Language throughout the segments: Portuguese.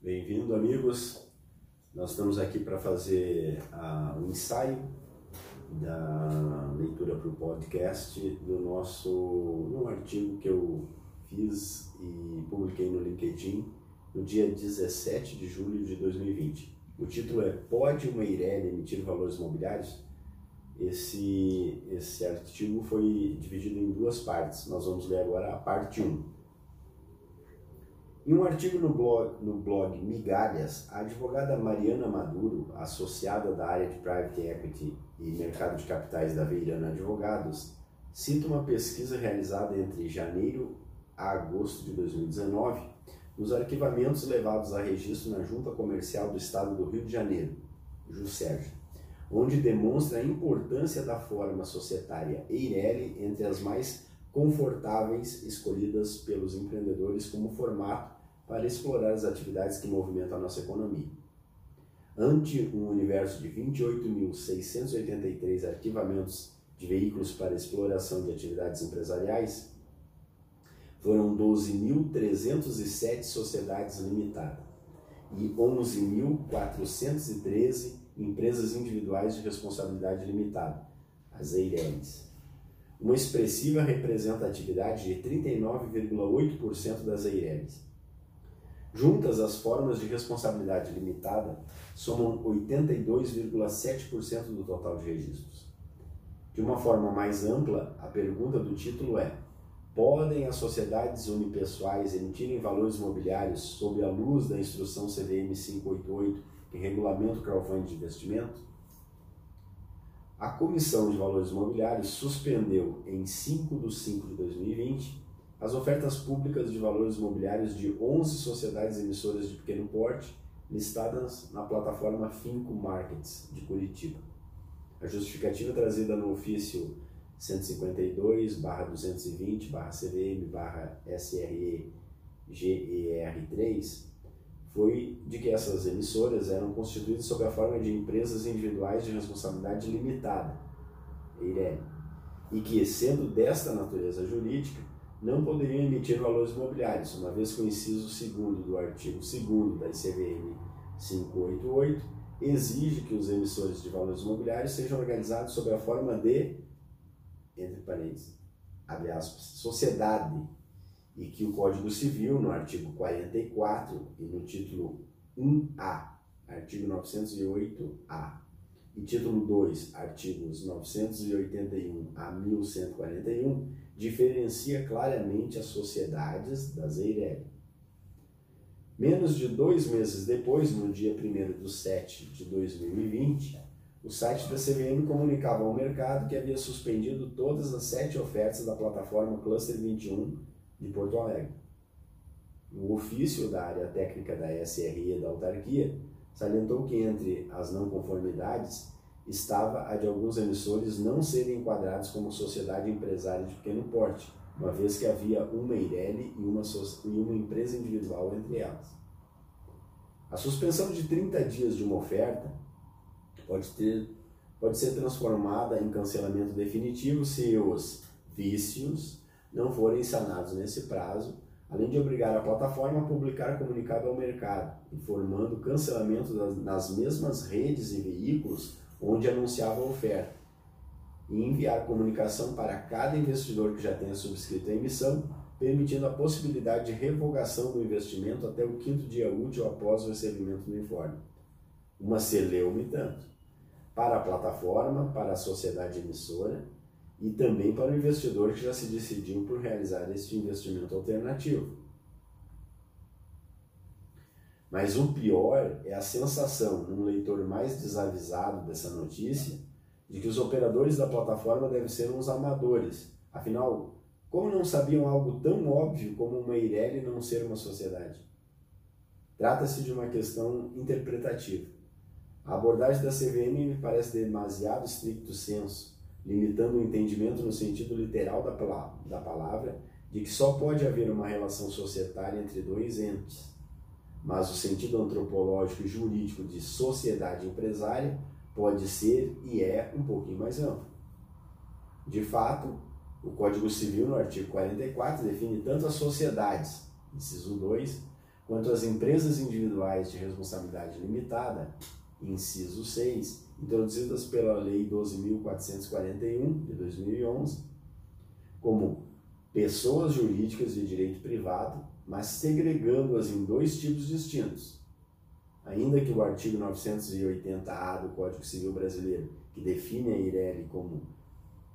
Bem-vindo, amigos. Nós estamos aqui para fazer uh, um ensaio da leitura para o podcast do nosso um artigo que eu fiz e publiquei no LinkedIn no dia 17 de julho de 2020. O título é Pode uma Eireli emitir valores imobiliários? Esse, esse artigo foi dividido em duas partes. Nós vamos ler agora a parte 1. Em um artigo no blog, no blog Migalhas, a advogada Mariana Maduro, associada da área de Private Equity e Mercado de Capitais da Veirana Advogados, cita uma pesquisa realizada entre janeiro a agosto de 2019 nos arquivamentos levados a registro na Junta Comercial do Estado do Rio de Janeiro, JUSERJ, onde demonstra a importância da forma societária Eireli entre as mais confortáveis escolhidas pelos empreendedores como formato para explorar as atividades que movimentam a nossa economia. Ante um universo de 28.683 arquivamentos de veículos para exploração de atividades empresariais, foram 12.307 sociedades limitadas e 11.413 empresas individuais de responsabilidade limitada, as EIRELs. Uma expressiva representatividade de 39,8% das EIRELs Juntas, as formas de responsabilidade limitada somam 82,7% do total de registros. De uma forma mais ampla, a pergunta do título é: podem as sociedades unipessoais emitirem valores imobiliários sob a luz da instrução CVM 588, que regulamenta o crowdfunding de investimento? A Comissão de Valores Imobiliários suspendeu em 5 de 5 de 2020 as ofertas públicas de valores imobiliários de 11 sociedades emissoras de pequeno porte listadas na plataforma Finco Markets de Curitiba. A justificativa trazida no ofício 152-220-CVM-SRE-GER3 foi de que essas emissoras eram constituídas sob a forma de empresas individuais de responsabilidade limitada, EIRELI, e que, sendo desta natureza jurídica, não poderiam emitir valores imobiliários, uma vez que o inciso 2 do artigo 2 da ICVM 588 exige que os emissores de valores imobiliários sejam organizados sob a forma de, entre parênteses, abre aspas, sociedade, e que o Código Civil, no artigo 44 e no título 1A, artigo 908-A, e título 2, artigos 981 a 1141, diferencia claramente as sociedades das EIREG. Menos de dois meses depois, no dia 1 de 7 de 2020, o site da CVM comunicava ao mercado que havia suspendido todas as sete ofertas da plataforma Cluster 21 de Porto Alegre. O ofício da área técnica da SRE da autarquia salientou que entre as não conformidades estava a de alguns emissores não serem enquadrados como sociedade empresária de pequeno porte, uma vez que havia uma Eireli e uma, e uma empresa individual entre elas. A suspensão de 30 dias de uma oferta pode, ter, pode ser transformada em cancelamento definitivo se os vícios não forem sanados nesse prazo além de obrigar a plataforma a publicar comunicado ao mercado, informando o cancelamento das, nas mesmas redes e veículos onde anunciava a oferta, e enviar comunicação para cada investidor que já tenha subscrito a emissão, permitindo a possibilidade de revogação do investimento até o quinto dia útil após o recebimento do informe. Uma celeume tanto, para a plataforma, para a sociedade emissora e também para o investidor que já se decidiu por realizar este investimento alternativo. Mas o pior é a sensação, num leitor mais desavisado dessa notícia, de que os operadores da plataforma devem ser uns amadores. Afinal, como não sabiam algo tão óbvio como uma Eireli não ser uma sociedade? Trata-se de uma questão interpretativa. A abordagem da CVM me parece demasiado estricto senso limitando o entendimento no sentido literal da palavra, da palavra de que só pode haver uma relação societária entre dois entes. Mas o sentido antropológico e jurídico de sociedade empresária pode ser e é um pouquinho mais amplo. De fato, o Código Civil, no artigo 44, define tanto as sociedades, inciso 2, quanto às empresas individuais de responsabilidade limitada, inciso 6, introduzidas pela Lei 12.441 de 2011, como pessoas jurídicas de direito privado, mas segregando-as em dois tipos distintos. Ainda que o artigo 980-A do Código Civil Brasileiro, que define a IREL como,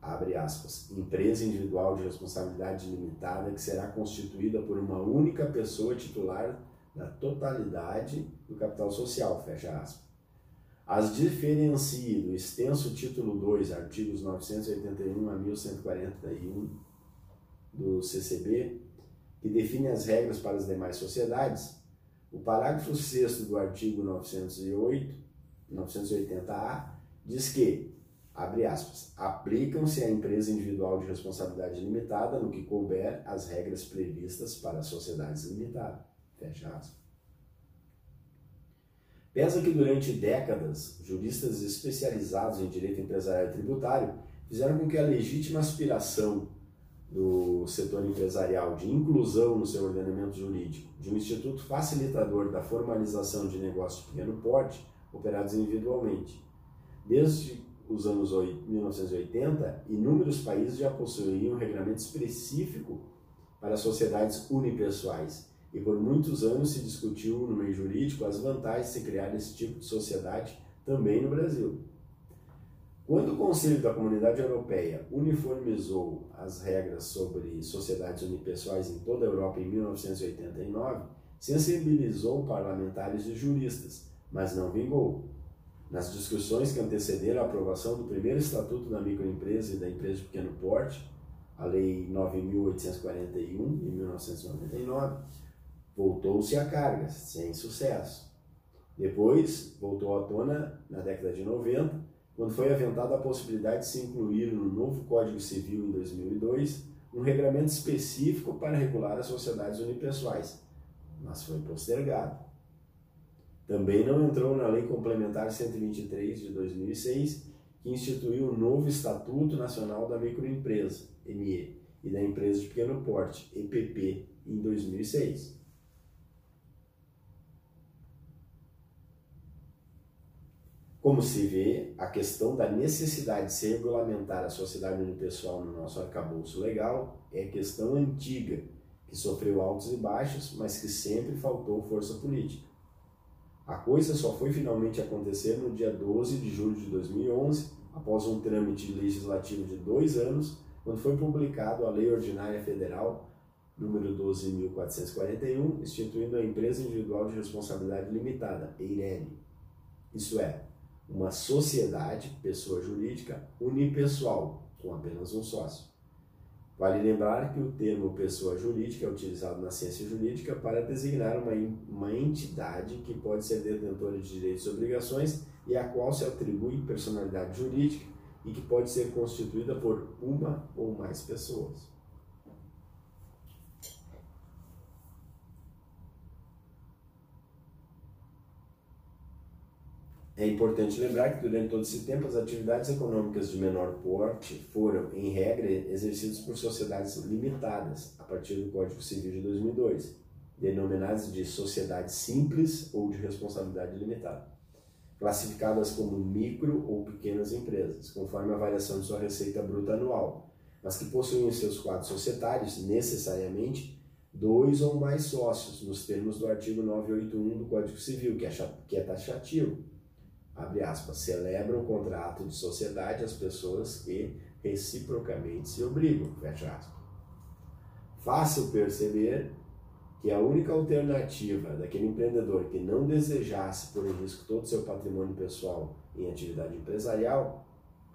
abre aspas, empresa individual de responsabilidade limitada que será constituída por uma única pessoa titular da totalidade do capital social, fecha aspas. As diferencie do extenso título 2, artigos 981 a 1141 do CCB, que define as regras para as demais sociedades, o parágrafo 6 do artigo 908, 980-A diz que, abre aspas, aplicam-se à empresa individual de responsabilidade limitada no que couber as regras previstas para sociedades limitadas. Fecha aspas. Pesa que durante décadas, juristas especializados em direito empresarial e tributário fizeram com que a legítima aspiração do setor empresarial de inclusão no seu ordenamento jurídico de um instituto facilitador da formalização de negócios de pequeno porte operados individualmente. Desde os anos 1980, inúmeros países já possuíam um regulamento específico para sociedades unipessoais e por muitos anos se discutiu no meio jurídico as vantagens de se criar esse tipo de sociedade também no Brasil. Quando o Conselho da Comunidade Europeia uniformizou as regras sobre sociedades unipessoais em toda a Europa em 1989, sensibilizou parlamentares e juristas, mas não vingou. Nas discussões que antecederam a aprovação do primeiro Estatuto da Microempresa e da Empresa de Pequeno Porte, a Lei 9.841, de 1999, voltou-se a carga, sem sucesso. Depois, voltou à tona na década de 90, quando foi aventada a possibilidade de se incluir no novo Código Civil em 2002 um regramento específico para regular as sociedades unipessoais, mas foi postergado. Também não entrou na Lei Complementar 123 de 2006, que instituiu o novo Estatuto Nacional da Microempresa, ME, e da Empresa de Pequeno Porte, EPP, em 2006. Como se vê, a questão da necessidade de se regulamentar a sociedade unipessoal no nosso arcabouço legal é questão antiga, que sofreu altos e baixos, mas que sempre faltou força política. A coisa só foi finalmente acontecer no dia 12 de julho de 2011, após um trâmite legislativo de dois anos, quando foi publicado a Lei Ordinária Federal número 12.441, instituindo a Empresa Individual de Responsabilidade Limitada, EIRELI. Isso é, uma sociedade, pessoa jurídica, unipessoal, com apenas um sócio. Vale lembrar que o termo pessoa jurídica é utilizado na ciência jurídica para designar uma, uma entidade que pode ser detentora de direitos e obrigações e a qual se atribui personalidade jurídica e que pode ser constituída por uma ou mais pessoas. É importante lembrar que durante todo esse tempo as atividades econômicas de menor porte foram, em regra, exercidas por sociedades limitadas, a partir do Código Civil de 2002, denominadas de sociedades simples ou de responsabilidade limitada, classificadas como micro ou pequenas empresas, conforme a variação de sua receita bruta anual, mas que possuem em seus quadros societários, necessariamente, dois ou mais sócios, nos termos do artigo 981 do Código Civil, que é, é taxativo abre aspas, celebram o contrato de sociedade as pessoas que reciprocamente se obrigam, fecha aspas. Fácil perceber que a única alternativa daquele empreendedor que não desejasse pôr em risco todo o seu patrimônio pessoal em atividade empresarial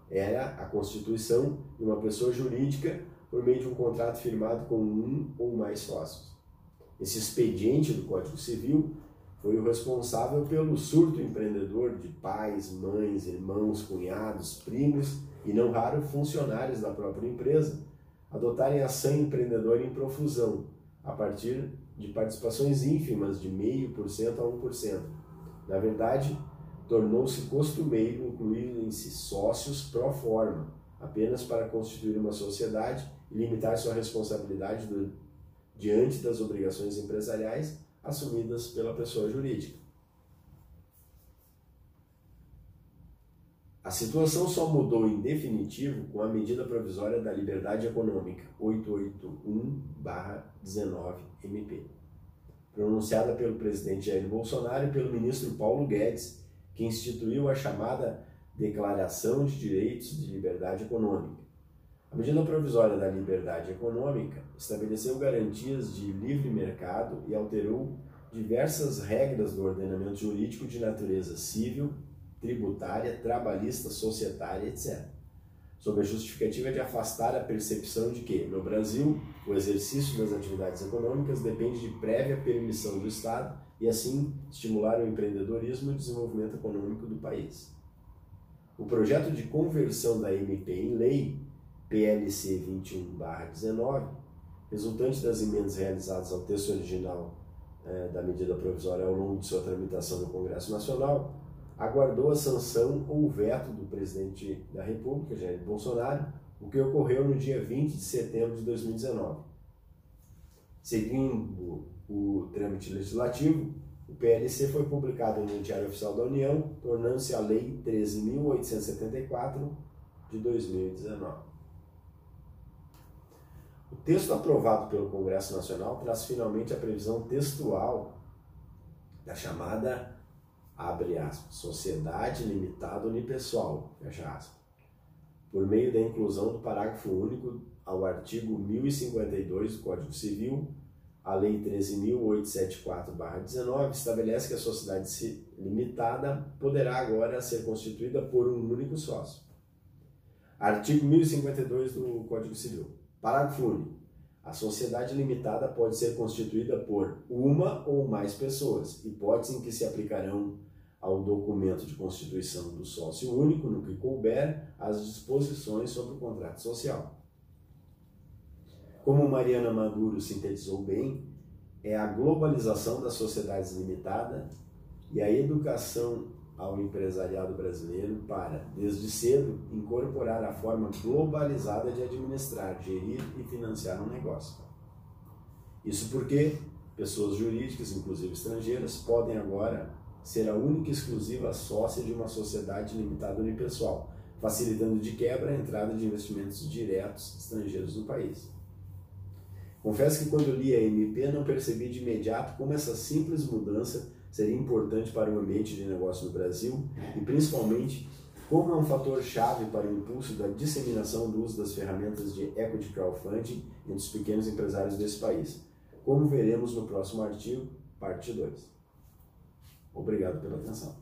era a constituição de uma pessoa jurídica por meio de um contrato firmado com um ou mais sócios. Esse expediente do Código Civil foi o responsável pelo surto empreendedor de pais, mães, irmãos, cunhados, primos e, não raro, funcionários da própria empresa adotarem ação empreendedora em profusão, a partir de participações ínfimas de 0,5% a 1%. Na verdade, tornou-se costumeiro incluírem-se sócios pró forma, apenas para constituir uma sociedade e limitar sua responsabilidade do, diante das obrigações empresariais assumidas pela pessoa jurídica. A situação só mudou em definitivo com a medida provisória da liberdade econômica 881-19-MP, pronunciada pelo presidente Jair Bolsonaro e pelo ministro Paulo Guedes, que instituiu a chamada Declaração de Direitos de Liberdade Econômica. A medida provisória da liberdade econômica estabeleceu garantias de livre mercado e alterou diversas regras do ordenamento jurídico de natureza civil, tributária, trabalhista, societária, etc. Sob a justificativa de afastar a percepção de que, no Brasil, o exercício das atividades econômicas depende de prévia permissão do Estado e, assim, estimular o empreendedorismo e o desenvolvimento econômico do país. O projeto de conversão da MP em lei, PLC 21-19, resultante das emendas realizadas ao texto original eh, da medida provisória ao longo de sua tramitação no Congresso Nacional, aguardou a sanção ou veto do presidente da República, Jair Bolsonaro, o que ocorreu no dia 20 de setembro de 2019. Seguindo o trâmite legislativo, o PLC foi publicado no Diário Oficial da União, tornando-se a Lei 13.874 de 2019. O texto aprovado pelo Congresso Nacional traz finalmente a previsão textual da chamada abre aspas, sociedade limitada unipessoal, fecha aspas, por meio da inclusão do parágrafo único ao artigo 1052 do Código Civil, a Lei 13.874-19 estabelece que a sociedade limitada poderá agora ser constituída por um único sócio. Artigo 1052 do Código Civil. Parágrafo único. A sociedade limitada pode ser constituída por uma ou mais pessoas, hipótese em que se aplicarão ao documento de constituição do sócio único, no que couber, as disposições sobre o contrato social. Como Mariana Maduro sintetizou bem, é a globalização das sociedades limitada e a educação ao empresariado brasileiro para, desde cedo, incorporar a forma globalizada de administrar, gerir e financiar um negócio. Isso porque pessoas jurídicas, inclusive estrangeiras, podem agora ser a única e exclusiva sócia de uma sociedade limitada unipessoal, facilitando de quebra a entrada de investimentos diretos estrangeiros no país. Confesso que quando li a MP não percebi de imediato como essa simples mudança seria importante para o ambiente de negócio no Brasil e principalmente como é um fator chave para o impulso da disseminação do uso das ferramentas de equity crowdfunding entre os pequenos empresários desse país, como veremos no próximo artigo, parte 2. Obrigado pela atenção.